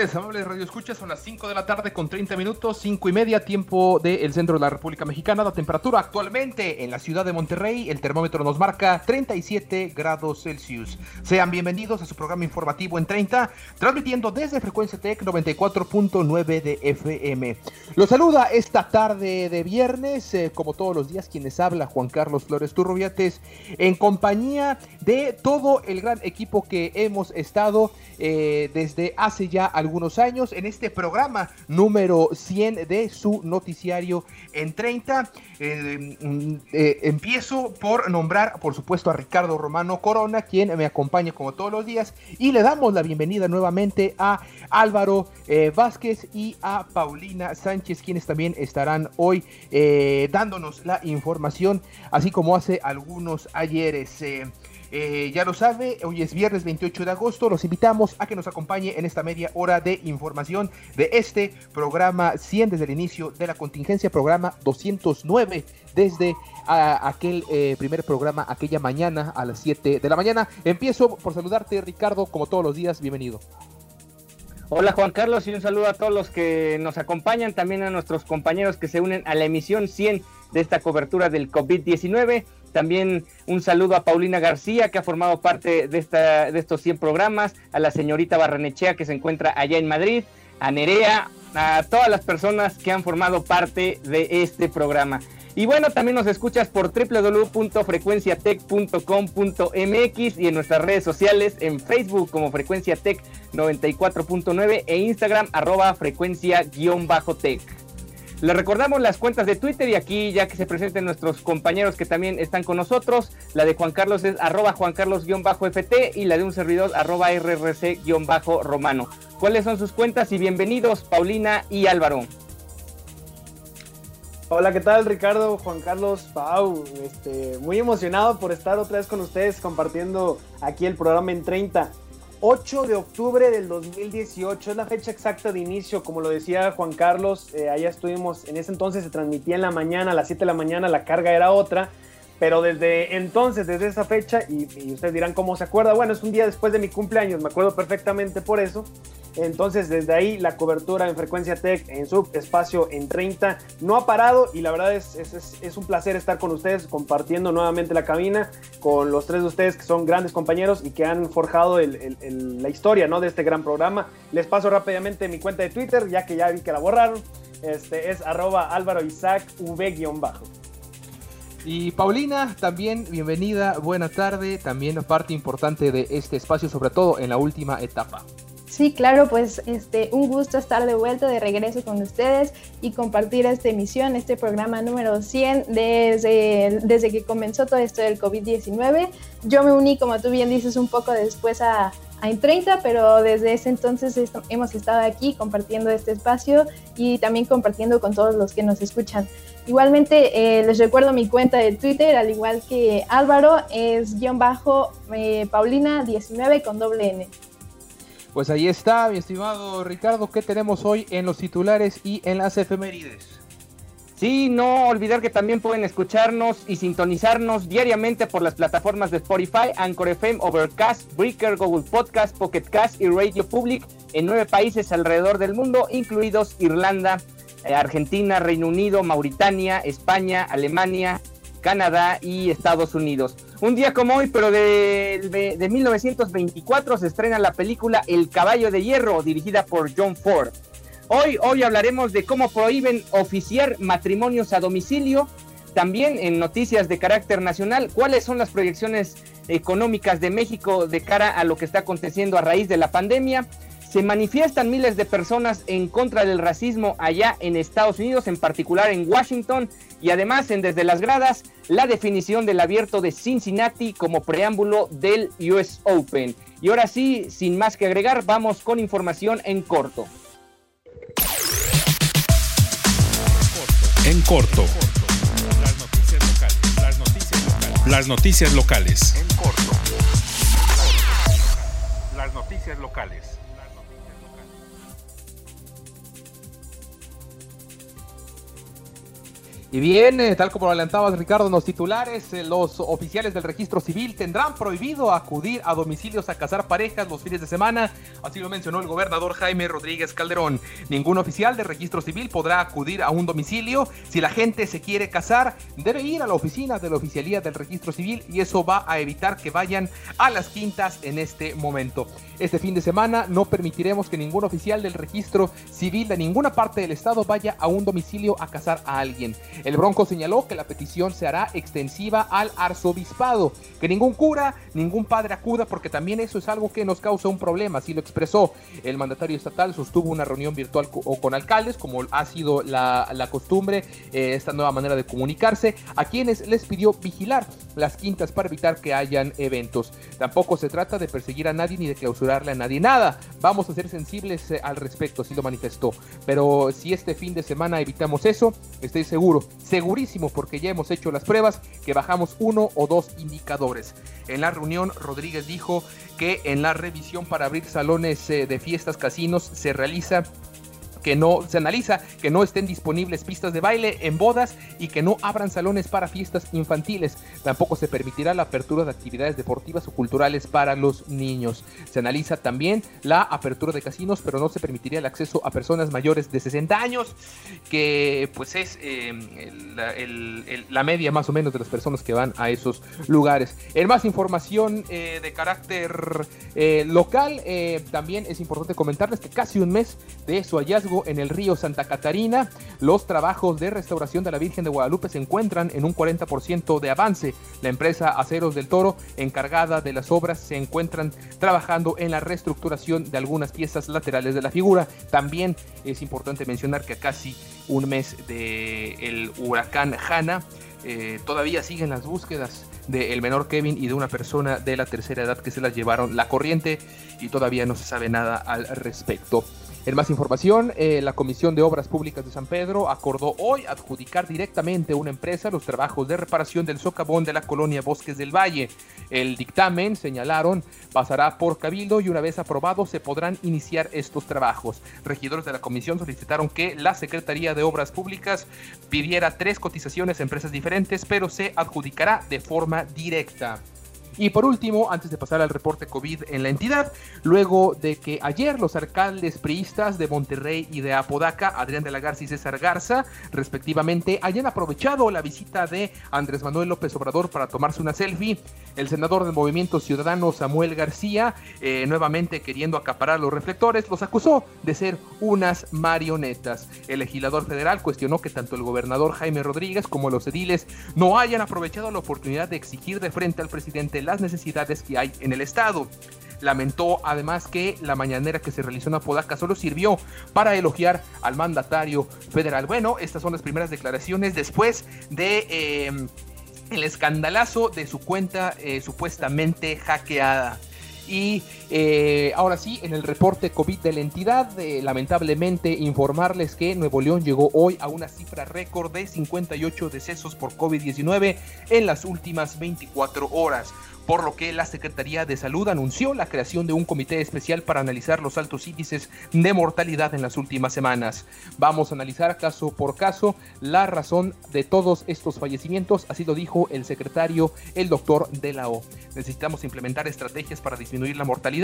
Tardes, amables Radio Escuchas. Son las 5 de la tarde con 30 minutos, 5 y media, tiempo del centro de la República Mexicana. La temperatura actualmente en la ciudad de Monterrey, el termómetro nos marca 37 grados Celsius. Sean bienvenidos a su programa informativo en 30, transmitiendo desde Frecuencia Tech 94.9 de FM. Los saluda esta tarde de viernes, eh, como todos los días, quienes habla Juan Carlos Flores Turrubiates, en compañía de todo el gran equipo que hemos estado eh, desde hace ya algunos años en este programa número 100 de su noticiario en 30. Eh, mm, eh, empiezo por nombrar, por supuesto, a Ricardo Romano Corona, quien me acompaña como todos los días, y le damos la bienvenida nuevamente a Álvaro eh, Vázquez y a Paulina Sánchez, quienes también estarán hoy eh, dándonos la información, así como hace algunos ayeres. Eh, ya lo sabe, hoy es viernes 28 de agosto. Los invitamos a que nos acompañe en esta media hora de información de este programa 100 desde el inicio de la contingencia, programa 209 desde a, aquel eh, primer programa, aquella mañana a las 7 de la mañana. Empiezo por saludarte, Ricardo, como todos los días. Bienvenido. Hola Juan Carlos y un saludo a todos los que nos acompañan, también a nuestros compañeros que se unen a la emisión 100 de esta cobertura del COVID-19. También un saludo a Paulina García, que ha formado parte de, esta, de estos 100 programas, a la señorita Barranechea, que se encuentra allá en Madrid, a Nerea, a todas las personas que han formado parte de este programa. Y bueno, también nos escuchas por www.frecuenciatech.com.mx y en nuestras redes sociales, en Facebook como Frecuencia Tech 94.9 e Instagram arroba frecuencia-tech. Les recordamos las cuentas de Twitter y aquí ya que se presenten nuestros compañeros que también están con nosotros, la de Juan Carlos es arroba Juan Carlos-FT y la de un servidor arroba RRC-Romano. ¿Cuáles son sus cuentas? Y bienvenidos Paulina y Álvaro. Hola, ¿qué tal Ricardo, Juan Carlos, Pau? Este, muy emocionado por estar otra vez con ustedes compartiendo aquí el programa en 30. 8 de octubre del 2018 es la fecha exacta de inicio, como lo decía Juan Carlos, eh, allá estuvimos, en ese entonces se transmitía en la mañana, a las 7 de la mañana, la carga era otra, pero desde entonces, desde esa fecha, y, y ustedes dirán cómo se acuerda, bueno, es un día después de mi cumpleaños, me acuerdo perfectamente por eso, entonces, desde ahí, la cobertura en Frecuencia Tech, en su espacio en 30, no ha parado y la verdad es, es, es, un placer estar con ustedes compartiendo nuevamente la cabina con los tres de ustedes que son grandes compañeros y que han forjado el, la historia ¿no? de este gran programa. Les paso rápidamente mi cuenta de Twitter, ya que ya vi que la borraron. Este es arroba Álvaro Isaac V-bajo. Y Paulina, también bienvenida, buena tarde, también parte importante de este espacio, sobre todo en la última etapa. Sí, claro, pues este, un gusto estar de vuelta, de regreso con ustedes y compartir esta emisión, este programa número 100 desde, desde que comenzó todo esto del COVID-19. Yo me uní, como tú bien dices, un poco después a, a En 30, pero desde ese entonces hemos estado aquí compartiendo este espacio y también compartiendo con todos los que nos escuchan. Igualmente, eh, les recuerdo mi cuenta de Twitter, al igual que Álvaro, es guion bajo eh, Paulina19 con doble N. Pues ahí está, mi estimado Ricardo, ¿qué tenemos hoy en los titulares y en las efemérides? Sí, no olvidar que también pueden escucharnos y sintonizarnos diariamente por las plataformas de Spotify, Anchor FM, Overcast, Breaker, Google Podcast, Pocket Cast y Radio Public en nueve países alrededor del mundo, incluidos Irlanda, eh, Argentina, Reino Unido, Mauritania, España, Alemania, Canadá y Estados Unidos. Un día como hoy, pero de, de, de, 1924, se estrena la película El Caballo de Hierro, dirigida por John Ford. Hoy, hoy hablaremos de cómo prohíben oficiar matrimonios a domicilio, También en noticias de carácter nacional, ¿cuáles son las proyecciones económicas de México de cara a lo que está aconteciendo a raíz de la pandemia? Se manifiestan miles de personas en contra del racismo allá en Estados Unidos, en particular en Washington, y además en Desde las Gradas, la definición del abierto de Cincinnati como preámbulo del US Open. Y ahora sí, sin más que agregar, vamos con información en corto. En corto. Las noticias locales. Las noticias locales. Las noticias locales. En corto. Las noticias locales. Y bien, tal como lo adelantabas Ricardo en los titulares, eh, los oficiales del registro civil tendrán prohibido acudir a domicilios a cazar parejas los fines de semana, así lo mencionó el gobernador Jaime Rodríguez Calderón. Ningún oficial del registro civil podrá acudir a un domicilio. Si la gente se quiere casar, debe ir a la oficina de la oficialía del registro civil y eso va a evitar que vayan a las quintas en este momento. Este fin de semana no permitiremos que ningún oficial del registro civil de ninguna parte del estado vaya a un domicilio a casar a alguien. El Bronco señaló que la petición se hará extensiva al arzobispado, que ningún cura, ningún padre acuda porque también eso es algo que nos causa un problema, así lo expresó. El mandatario estatal sostuvo una reunión virtual o con alcaldes, como ha sido la, costumbre, eh, esta nueva manera de comunicarse, a quienes les pidió vigilar las quintas para evitar que hayan eventos. Tampoco se trata de perseguir a nadie ni de clausurarle a nadie nada. Vamos a ser sensibles eh, al respecto, así lo manifestó. Pero si este fin de semana evitamos eso, estoy seguro segurísimo porque ya hemos hecho las pruebas que bajamos uno o dos indicadores. En la reunión Rodríguez dijo que en la revisión para abrir salones eh, de fiestas casinos se realiza que no se analiza que no estén disponibles pistas de baile en bodas y que no abran salones para fiestas infantiles. Tampoco se permitirá la apertura de actividades deportivas o culturales para los niños. Se analiza también la apertura de casinos, pero no se permitiría el acceso a personas mayores de 60 años, que pues es eh, la media más o menos de las personas que van a esos lugares. En más información eh, de carácter eh, local, también es importante comentarles que casi un mes de su hallazgo en el río Santa Catarina. Los trabajos de restauración de la Virgen de Guadalupe se encuentran en un 40% de avance. La empresa Aceros del Toro, encargada de las obras, se encuentran trabajando en la reestructuración de algunas piezas laterales de la figura. También es importante mencionar que a casi un mes del huracán Hanna, eh, todavía siguen las búsquedas del menor Kevin y de una persona de la tercera edad que se las llevaron la corriente y todavía no se sabe nada al respecto. En más información, eh, la Comisión de Obras Públicas de San Pedro acordó hoy adjudicar directamente a una empresa los trabajos de reparación del socavón de la colonia Bosques del Valle. El dictamen, señalaron, pasará por cabildo y una vez aprobado se podrán iniciar estos trabajos. Regidores de la comisión solicitaron que la Secretaría de Obras Públicas pidiera tres cotizaciones a empresas diferentes, pero se adjudicará de forma directa. Y por último, antes de pasar al reporte COVID en la entidad, luego de que ayer los alcaldes priistas de Monterrey y de Apodaca, Adrián de la Garza y César Garza, respectivamente, hayan aprovechado la visita de Andrés Manuel López Obrador para tomarse una selfie, el senador del Movimiento Ciudadano Samuel García, eh, nuevamente queriendo acaparar los reflectores, los acusó de ser unas marionetas. El legislador federal cuestionó que tanto el gobernador Jaime Rodríguez como los ediles no hayan aprovechado la oportunidad de exigir de frente al presidente las necesidades que hay en el Estado. Lamentó además que la mañanera que se realizó en Apodaca solo sirvió para elogiar al mandatario federal. Bueno, estas son las primeras declaraciones después de em, el escandalazo de su cuenta eh, supuestamente hackeada. Y eh, ahora sí, en el reporte COVID de la entidad, eh, lamentablemente informarles que Nuevo León llegó hoy a una cifra récord de 58 decesos por COVID-19 en las últimas 24 horas por lo que la Secretaría de Salud anunció la creación de un comité especial para analizar los altos índices de mortalidad en las últimas semanas. Vamos a analizar caso por caso la razón de todos estos fallecimientos, así lo dijo el secretario, el doctor de la O. Necesitamos implementar estrategias para disminuir la mortalidad.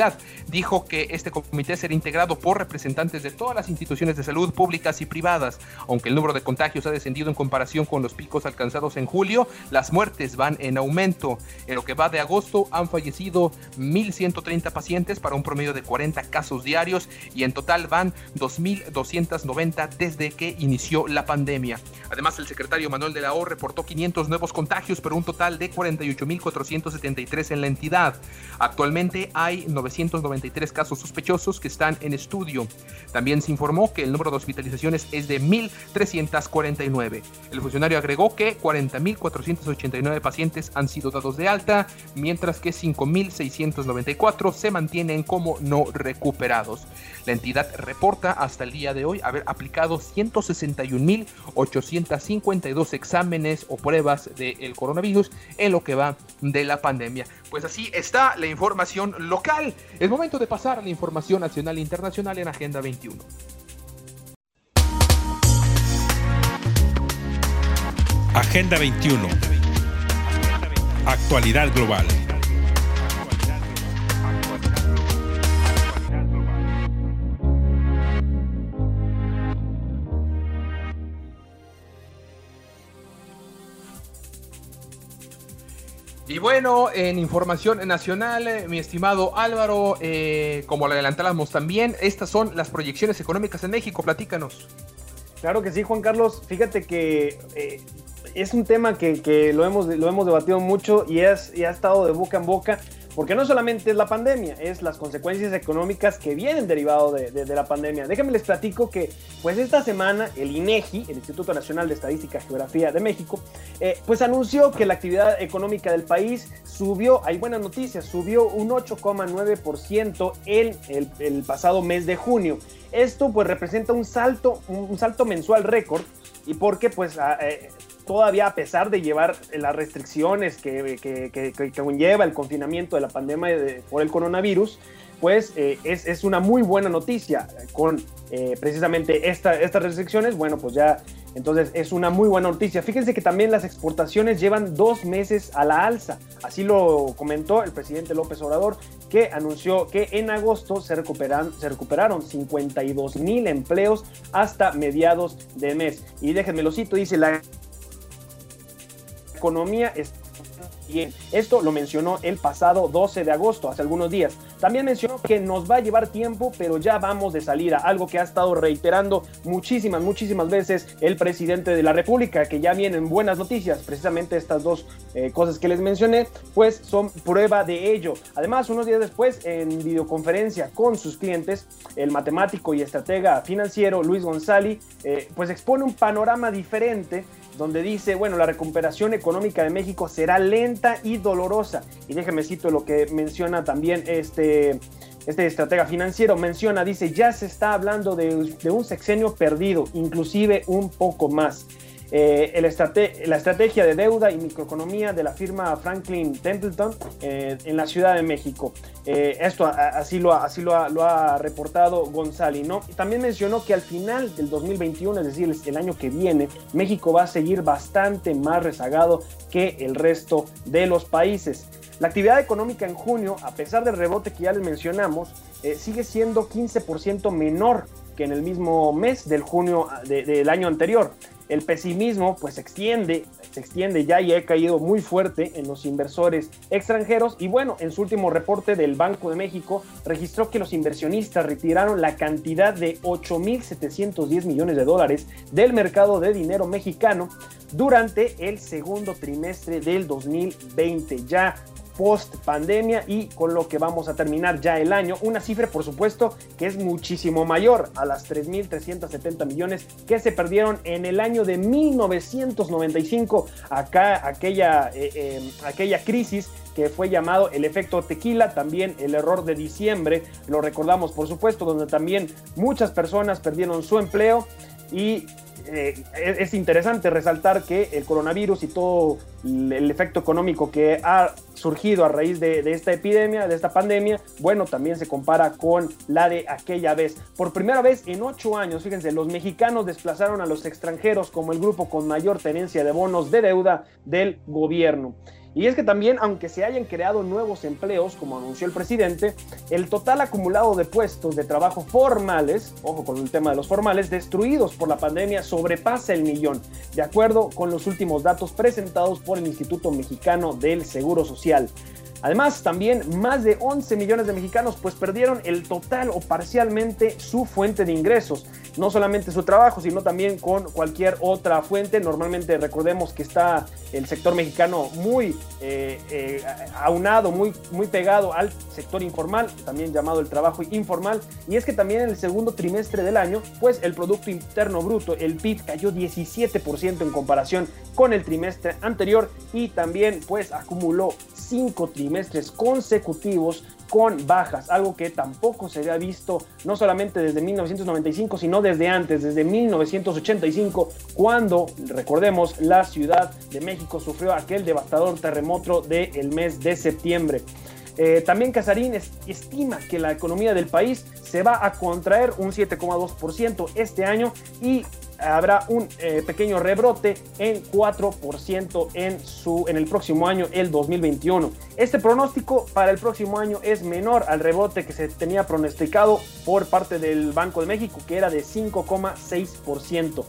Dijo que este comité será integrado por representantes de todas las instituciones de salud públicas y privadas. Aunque el número de contagios ha descendido en comparación con los picos alcanzados en julio, las muertes van en aumento. En lo que va de agosto han fallecido 1.130 pacientes para un promedio de 40 casos diarios y en total van 2.290 desde que inició la pandemia. Además, el secretario Manuel de la O reportó 500 nuevos contagios, pero un total de 48.473 en la entidad. Actualmente hay 993 casos sospechosos que están en estudio. También se informó que el número de hospitalizaciones es de 1.349. El funcionario agregó que 40.489 pacientes han sido dados de alta, mientras que 5.694 se mantienen como no recuperados. La entidad reporta hasta el día de hoy haber aplicado 161.852 exámenes o pruebas del coronavirus en lo que va de la pandemia. Pues así está la información local. Es momento de pasar a la información nacional e internacional en Agenda 21. Agenda 21. Actualidad global. Y bueno, en información nacional, eh, mi estimado Álvaro, eh, como lo adelantábamos también, estas son las proyecciones económicas en México. Platícanos. Claro que sí, Juan Carlos. Fíjate que eh, es un tema que, que, lo, hemos, lo hemos debatido mucho y, es, y ha estado de boca en boca porque no solamente es la pandemia, es las consecuencias económicas que vienen derivado de, de, la pandemia. Déjenme les platico que, pues esta semana, el INEGI, el Instituto Nacional de Estadística y Geografía de México, eh, pues anunció que la actividad económica del país subió, hay buenas noticias, subió un 8,9% en el, el, pasado mes de junio. Esto pues representa un salto, un salto mensual récord y porque pues eh, todavía a pesar de llevar las restricciones que, que, que, que conlleva el confinamiento de la pandemia de, por el coronavirus, pues eh, es, es, una muy buena noticia con eh, precisamente esta, estas restricciones. Bueno, pues ya entonces es una muy buena noticia. Fíjense que también las exportaciones llevan dos meses a la alza. Así lo comentó el presidente López Obrador, que anunció que en agosto se, recuperan, se recuperaron 52 mil empleos hasta mediados de mes. Y déjenme lo cito, dice la economía está bien. Esto lo mencionó el pasado 12 de agosto, hace algunos días. También mencionó que nos va a llevar tiempo, pero ya vamos de salida, algo que ha estado reiterando muchísimas, muchísimas veces el presidente de la República, que ya vienen buenas noticias, precisamente estas dos eh, cosas que les mencioné, pues son prueba de ello. Además, unos días después, en videoconferencia con sus clientes, el matemático y estratega financiero Luis González, eh, pues expone un panorama diferente donde dice, bueno, la recuperación económica de México será lenta y dolorosa. Y déjeme cito lo que menciona también este, este estratega financiero, menciona, dice, ya se está hablando de un sexenio perdido, inclusive un poco más. Eh, el estrate la estrategia de deuda y microeconomía de la firma Franklin Templeton eh, en la Ciudad de México. Eh, esto así, lo, así ha, lo ha reportado González, ¿no? También mencionó que al final del 2021, es decir, el año que viene, México va a seguir bastante más rezagado que el resto de los países. La actividad económica en junio, a pesar del rebote que ya les mencionamos, sigue siendo 15% menor que en el mismo mes del junio de, del año anterior. El pesimismo pues se extiende, se extiende ya y ha caído muy fuerte en los inversores extranjeros y bueno, en su último reporte del Banco de México registró que los inversionistas retiraron la cantidad de 8.710 millones de dólares del mercado de dinero mexicano durante el segundo trimestre del 2020. Ya post pandemia y con lo que vamos a terminar ya el año. Una cifra, por supuesto, que es muchísimo mayor a las 3.370 millones que se perdieron en el año de 1995, acá aquella, eh, eh, aquella crisis que fue llamado el efecto tequila, también el error de diciembre, lo recordamos por supuesto, donde también muchas personas perdieron su empleo y eh, es interesante resaltar que el coronavirus y todo el efecto económico que ha surgido a raíz de, de, esta epidemia, de esta pandemia, bueno, también se compara con la de aquella vez. Por primera vez en ocho años, fíjense, los mexicanos desplazaron a los extranjeros como el grupo con mayor tenencia de bonos de deuda del gobierno. Y es que también, aunque se hayan creado nuevos empleos, como anunció el presidente, el total acumulado de puestos de trabajo formales, ojo con el tema de los formales, destruidos por la pandemia sobrepasa el millón, de acuerdo con los últimos datos presentados por el Instituto Mexicano del Seguro Social. Además, también más de 11 millones de mexicanos pues perdieron el total o parcialmente su fuente de ingresos. No solamente su trabajo, sino también con cualquier otra fuente. Normalmente recordemos que está el sector mexicano muy eh, eh, aunado, muy, muy pegado al sector informal, también llamado el trabajo informal. Y es que también en el segundo trimestre del año, pues el Producto Interno Bruto, el PIB, cayó 17% en comparación con el trimestre anterior y también pues acumuló cinco trimestres consecutivos con bajas, algo que tampoco se había visto no solamente desde 1995, sino desde antes, desde 1985, cuando, recordemos, la Ciudad de México sufrió aquel devastador terremoto del mes de septiembre. Eh, también Casarín estima que la economía del país se va a contraer un 7,2% este año y habrá un eh, pequeño rebrote en 4% en, su, en el próximo año, el 2021. Este pronóstico para el próximo año es menor al rebote que se tenía pronosticado por parte del Banco de México, que era de 5,6%.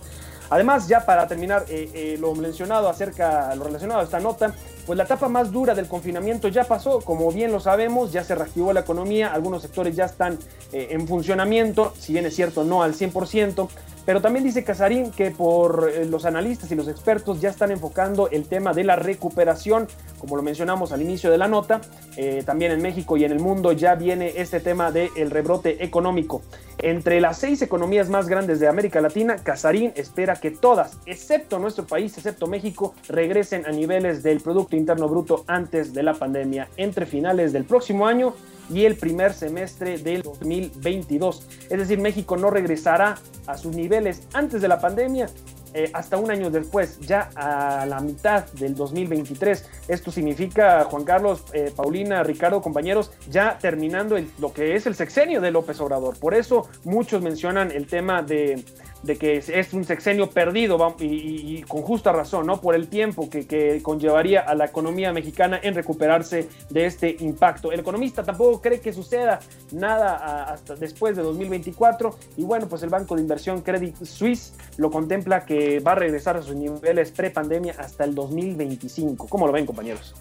Además, ya para terminar eh, eh, lo mencionado acerca, lo relacionado a esta nota, pues la etapa más dura del confinamiento ya pasó, como bien lo sabemos, ya se reactivó la economía, algunos sectores ya están en funcionamiento, si bien es cierto no al 100%, pero también dice Casarín que por eh, los analistas y los expertos ya están enfocando el tema de la recuperación, como lo mencionamos al inicio de la nota, eh, también en México y en el mundo ya viene este tema del rebrote económico. Entre las seis economías más grandes de América Latina, Casarín espera que todas, excepto nuestro país, excepto México, regresen a niveles del Producto Interno Bruto antes de la pandemia, entre finales del próximo año y el primer semestre del 2022. Es decir, México no regresará a sus niveles antes de la pandemia eh, hasta un año después, ya a la mitad del 2023. Esto significa, Juan Carlos, eh, Paulina, Ricardo, compañeros, ya terminando lo que es el sexenio de López Obrador. Por eso muchos mencionan el tema de de que es un sexenio perdido y, con justa razón, ¿no? Por el tiempo que, que, conllevaría a la economía mexicana en recuperarse de este impacto. El economista tampoco cree que suceda nada hasta después de 2024 y bueno, pues el Banco de Inversión Credit Suisse lo contempla que va a regresar a sus niveles pre-pandemia hasta el 2025. ¿Cómo lo ven, compañeros?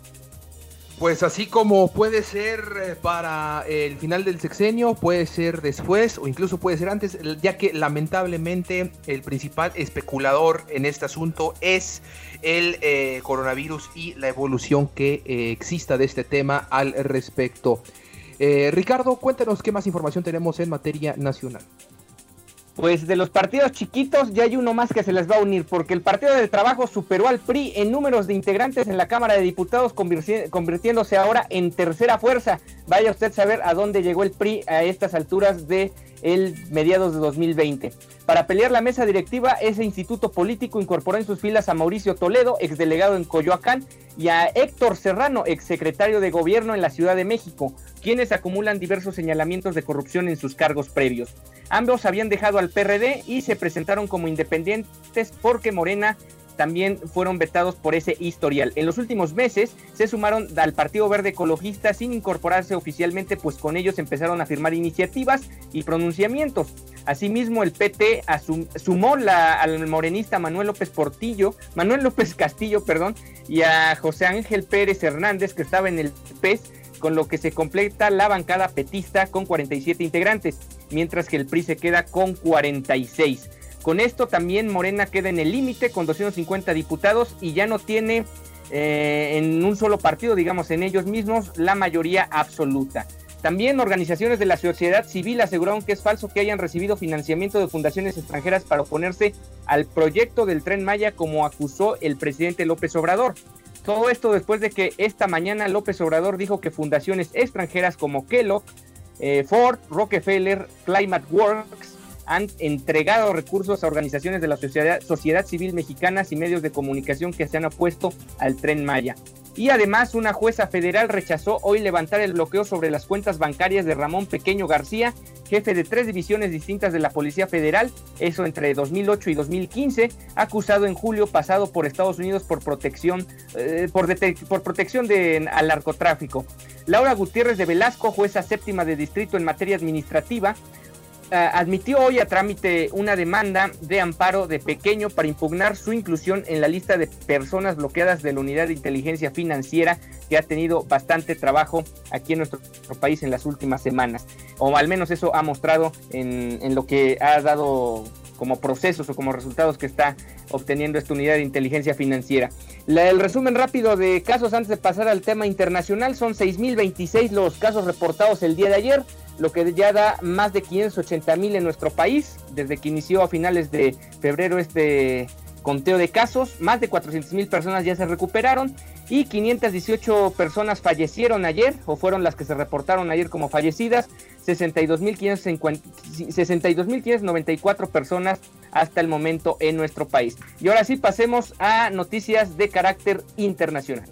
Pues así como puede ser eh, para el final del sexenio, puede ser después o incluso puede ser antes, ya que lamentablemente el principal especulador en este asunto es el eh, coronavirus y la evolución que eh, exista de este tema al respecto. Ricardo, cuéntanos qué más información tenemos en materia nacional. Pues de los partidos chiquitos ya hay uno más que se les va a unir, porque el Partido del Trabajo superó al PRI en números de integrantes en la Cámara de Diputados, convirtiéndose ahora en tercera fuerza. Vaya usted a saber a dónde llegó el PRI a estas alturas de el mediados de 2020. Para pelear la mesa directiva, ese instituto político incorporó en sus filas a Mauricio Toledo, exdelegado en Coyoacán, y a Héctor Serrano, exsecretario de gobierno en la Ciudad de México, quienes acumulan diversos señalamientos de corrupción en sus cargos previos. Ambos habían dejado al PRD y se presentaron como independientes porque Morena también fueron vetados por ese historial. En los últimos meses se sumaron al Partido Verde Ecologista sin incorporarse oficialmente, pues con ellos empezaron a firmar iniciativas y pronunciamientos. Asimismo, el PT sumó la, al morenista Manuel López Portillo, Manuel López Castillo, perdón, y a José Ángel Pérez Hernández, que estaba en el PES, con lo que se completa la bancada petista con 47 integrantes, mientras que el PRI se queda con 46. Con esto también Morena queda en el límite con 250 diputados y ya no tiene eh, en un solo partido, digamos en ellos mismos, la mayoría absoluta. También organizaciones de la sociedad civil aseguraron que es falso que hayan recibido financiamiento de fundaciones extranjeras para oponerse al proyecto del tren Maya como acusó el presidente López Obrador. Todo esto después de que esta mañana López Obrador dijo que fundaciones extranjeras como Kellogg, eh, Ford, Rockefeller, Climate Works han entregado recursos a organizaciones de la sociedad, sociedad civil mexicanas y medios de comunicación que se han opuesto al tren Maya. Y además una jueza federal rechazó hoy levantar el bloqueo sobre las cuentas bancarias de Ramón Pequeño García, jefe de tres divisiones distintas de la Policía Federal, eso entre 2008 y 2015, acusado en julio pasado por Estados Unidos por protección, eh, por, por, protección de, al narcotráfico. Laura Gutiérrez de Velasco, jueza séptima de distrito en materia administrativa, admitió hoy a trámite una demanda de amparo de pequeño para impugnar su inclusión en la lista de personas bloqueadas de la Unidad de Inteligencia Financiera que ha tenido bastante trabajo aquí en nuestro, país en las últimas semanas. O al menos eso ha mostrado en, en lo que ha dado como procesos o como resultados que está obteniendo esta unidad de inteligencia financiera. el resumen rápido de casos antes de pasar al tema internacional son 6.026 los casos reportados el día de ayer, lo que ya da más de 580 mil en nuestro país desde que inició a finales de febrero este conteo de casos, más de 400 mil personas ya se recuperaron y 518 personas fallecieron ayer o fueron las que se reportaron ayer como fallecidas, 62.594 personas hasta el momento en nuestro país. Y ahora sí pasemos a noticias de carácter internacional.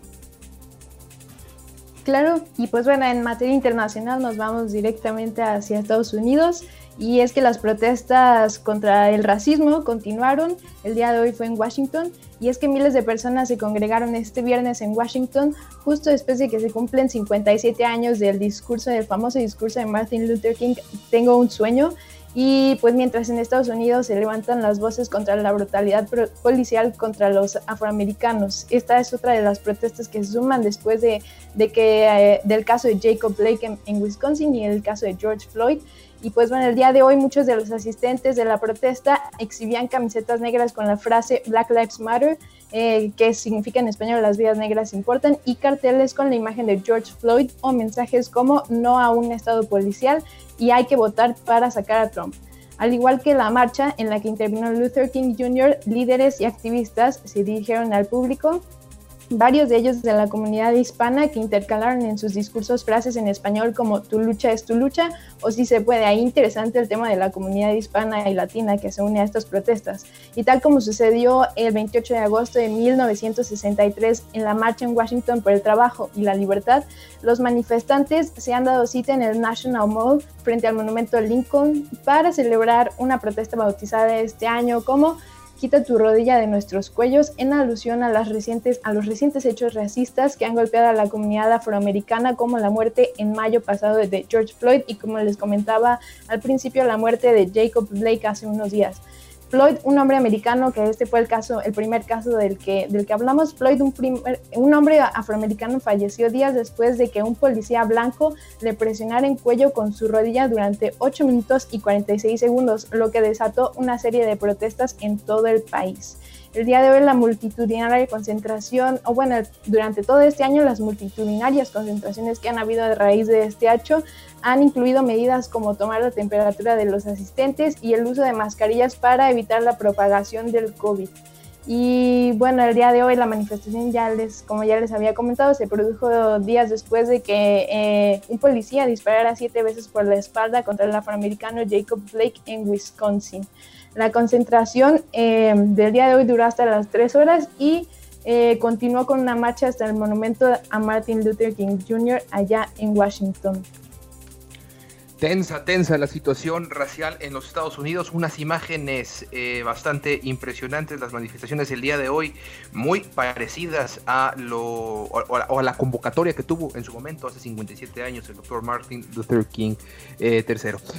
Claro, y pues bueno, en materia internacional nos vamos directamente hacia Estados Unidos y es que las protestas contra el racismo continuaron. El día de hoy fue en Washington y es que miles de personas se congregaron este viernes en Washington justo después de que se cumplen 57 años del discurso, del famoso discurso de Martin Luther King, Tengo un sueño. Y pues mientras en Estados Unidos se levantan las voces contra la brutalidad policial contra los afroamericanos. Esta es otra de las protestas que se suman después de, que, eh, del caso de Jacob Blake en Wisconsin y el caso de George Floyd. Y pues bueno, el día de hoy muchos de los asistentes de la protesta exhibían camisetas negras con la frase Black Lives Matter, eh, que significa en español las vidas negras importan, y carteles con la imagen de George Floyd o mensajes como no a un estado policial y hay que votar para sacar a Trump. Al igual que la marcha en la que intervino Luther King Jr., líderes y activistas se dirigieron al público varios de ellos de la comunidad hispana que intercalaron en sus discursos frases en español como tu lucha es tu lucha o si se puede. Ahí interesante el tema de la comunidad hispana y latina que se une a estas protestas. Y tal como sucedió el 28 de agosto de 1963 en la marcha en Washington por el trabajo y la libertad, los manifestantes se han dado cita en el National Mall frente al monumento Lincoln para celebrar una protesta bautizada este año como quita tu rodilla de nuestros cuellos en alusión a, las recientes, a los recientes hechos racistas que han golpeado a la comunidad afroamericana como la muerte en mayo pasado de George Floyd y como les comentaba al principio la muerte de Jacob Blake hace unos días. Floyd, un hombre americano, que este fue el caso, el primer caso del que, del que hablamos, Floyd, un, un hombre afroamericano, falleció días después de que un policía blanco le presionara en cuello con su rodilla durante 8 minutos y 46 segundos, lo que desató una serie de protestas en todo el país. El día de hoy la multitudinaria concentración, o bueno, durante todo este año las multitudinarias concentraciones que han habido a raíz de este hecho han incluido medidas como tomar la temperatura de los asistentes y el uso de mascarillas para evitar la propagación del COVID. Y bueno, el día de hoy la manifestación ya les, como ya les había comentado, se produjo días después de que eh, un policía disparara siete veces por la espalda contra el afroamericano Jacob Blake en Wisconsin. La concentración eh, del día de hoy duró hasta las 3 horas y eh, continuó con una marcha hasta el monumento a Martin Luther King Jr. allá en Washington. Tensa, tensa la situación racial en los Estados Unidos. Unas imágenes eh, bastante impresionantes, las manifestaciones del día de hoy, muy parecidas a lo o, a, la convocatoria que tuvo en su momento, hace 57 años, el doctor Martin Luther King eh.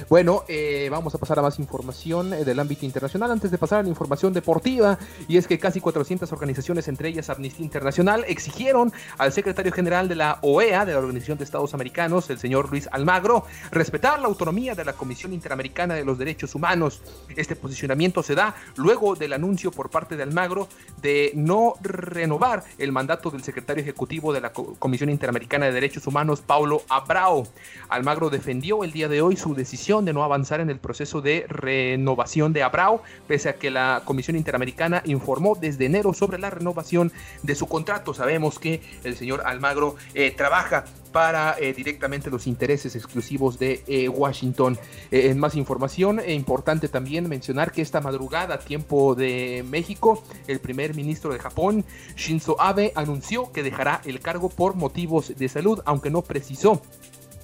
Bueno, eh, vamos a pasar a más información del ámbito internacional antes de pasar a la información deportiva. Y es que casi 400 organizaciones, entre ellas Amnistía Internacional, exigieron al secretario general de la OEA, de la Organización de Estados Americanos, el señor Luis Almagro, respetar la autonomía de la Comisión Interamericana de los Derechos Humanos. Este posicionamiento se da luego del anuncio por parte de Almagro de no renovar el mandato del secretario ejecutivo de la Comisión Interamericana de Derechos Humanos, Paulo Abrao. Almagro defendió el día de hoy su decisión de no avanzar en el proceso de renovación de Abrao, pese a que la Comisión Interamericana informó desde enero sobre la renovación de su contrato. Sabemos que el señor Almagro eh, trabaja para eh, directamente los intereses exclusivos de eh, Washington. Eh, en más información, importante también mencionar que esta madrugada, tiempo de México, el primer ministro de Japón, Shinzo Abe, anunció que dejará el cargo por motivos de salud, aunque no precisó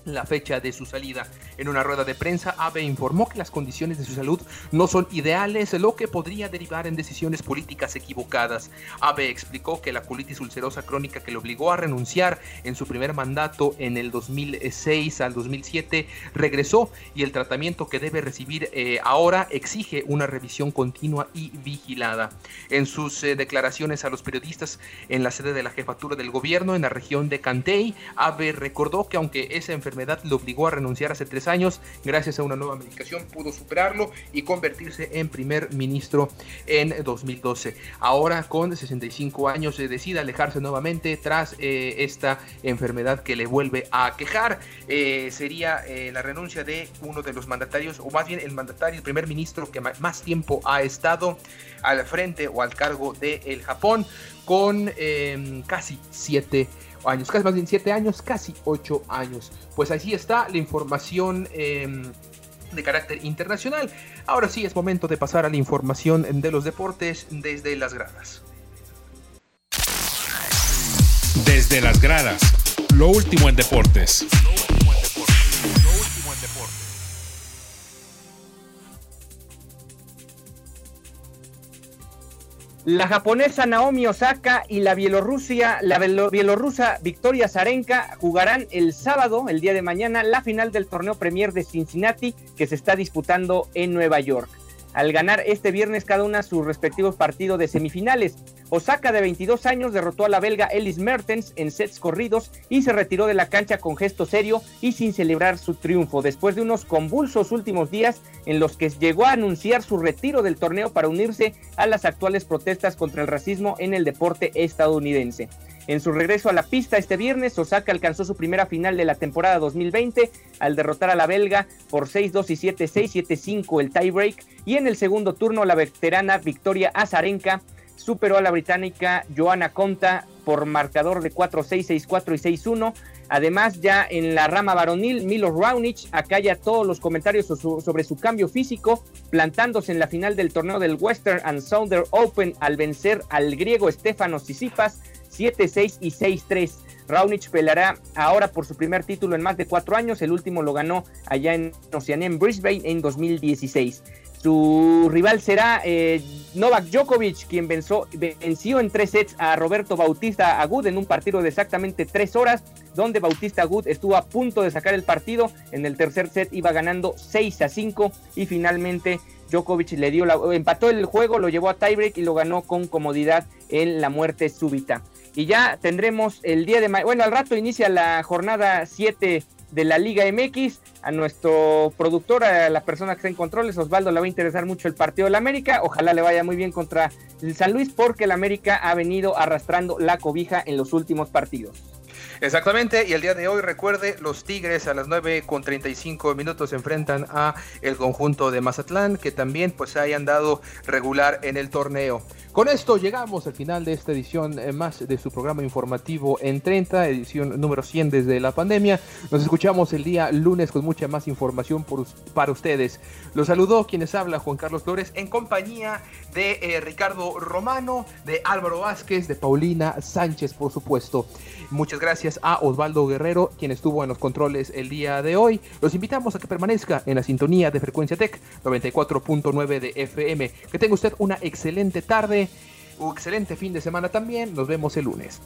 la fecha de su salida. En una rueda de prensa, Abe informó que las condiciones de su salud no son ideales, lo que podría derivar en decisiones políticas equivocadas. Abe explicó que la colitis ulcerosa crónica que le obligó a renunciar en su primer mandato en el 2006 al 2007 regresó y el tratamiento que debe recibir eh, ahora exige una revisión continua y vigilada. En sus eh, declaraciones a los periodistas en la sede de la jefatura del gobierno en la región de Cantey, Abe recordó que aunque esa enfermedad le obligó a renunciar hace tres años, gracias a una nueva medicación pudo superarlo y convertirse en primer ministro en 2012. Ahora con 65 años se decide alejarse nuevamente tras eh, esta enfermedad que le vuelve a quejar. Eh, sería eh, la renuncia de uno de los mandatarios, o más bien el mandatario, el primer ministro que más tiempo ha estado al frente o al cargo de el Japón con em, casi siete años, casi más bien siete años, casi ocho años. Pues así está la información em, de carácter internacional. Ahora sí es momento de pasar a la información de los deportes desde las gradas. Desde las gradas, lo último en deportes. La japonesa Naomi Osaka y la Bielorrusia, la bielorrusa Victoria Zarenka jugarán el sábado, el día de mañana, la final del torneo Premier de Cincinnati que se está disputando en Nueva York al ganar este viernes cada una sus respectivos partidos de semifinales. Osaka de 22 años derrotó a la belga Ellis Mertens en sets corridos y se retiró de la cancha con gesto serio y sin celebrar su triunfo después de unos convulsos últimos días en los que llegó a anunciar su retiro del torneo para unirse a las actuales protestas contra el racismo en el deporte estadounidense. En su regreso a la pista este viernes, Osaka alcanzó su primera final de la temporada 2020 al derrotar a la belga por 6-2 y 7-6, 7-5 el tiebreak. Y en el segundo turno, la veterana Victoria Azarenka superó a la británica Joanna Conta por marcador de 4-6, 6-4 y 6-1. Además, ya en la rama varonil, Milo Raonic acalla todos los comentarios sobre su cambio físico, plantándose en la final del torneo del Western and Southern Open al vencer al griego Stefanos Tsitsipas 7-6 y 6-3. Raonic peleará ahora por su primer título en más de cuatro años. El último lo ganó allá en Oceanía, en Brisbane, en 2016. Su rival será eh, Novak Djokovic, quien venció, en tres sets a Roberto Bautista Agut en un partido de exactamente tres horas, donde Bautista Agut estuvo a punto de sacar el partido. En el tercer set iba ganando 6 a 5 y finalmente Djokovic le dio la, empató el juego, lo llevó a tiebreak y lo ganó con comodidad en la muerte súbita y ya tendremos el día de mañana, bueno, al rato inicia la jornada 7 de la Liga MX. A nuestro productor, a la persona que está en controles, Osvaldo, le va a interesar mucho el partido de la América. Ojalá le vaya muy bien contra el San Luis porque la América ha venido arrastrando la cobija en los últimos partidos. Exactamente, y el día de hoy recuerde, los Tigres a las 9 con 35 minutos se enfrentan a el conjunto de Mazatlán, que también pues hayan dado regular en el torneo. Con esto llegamos al final de esta edición eh, más de su programa informativo en 30, edición número 100 desde la pandemia. Nos escuchamos el día lunes con mucha más información para ustedes. Los saludó quienes habla Juan Carlos Flores en compañía de eh, Ricardo Romano, de Álvaro Vázquez, de Paulina Sánchez, por supuesto. Muchas gracias a Osvaldo Guerrero, quien estuvo en los controles el día de hoy. Los invitamos a que permanezca en la sintonía de Frecuencia Tech 94.9 de FM. Que tenga usted una excelente tarde un excelente fin de semana también. Nos vemos el lunes.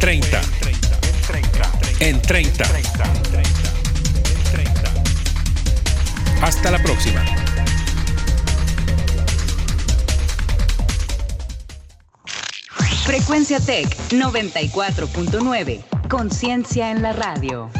30. En 30. Hasta la próxima. Frecuencia Tech 94.9. Conciencia en la radio.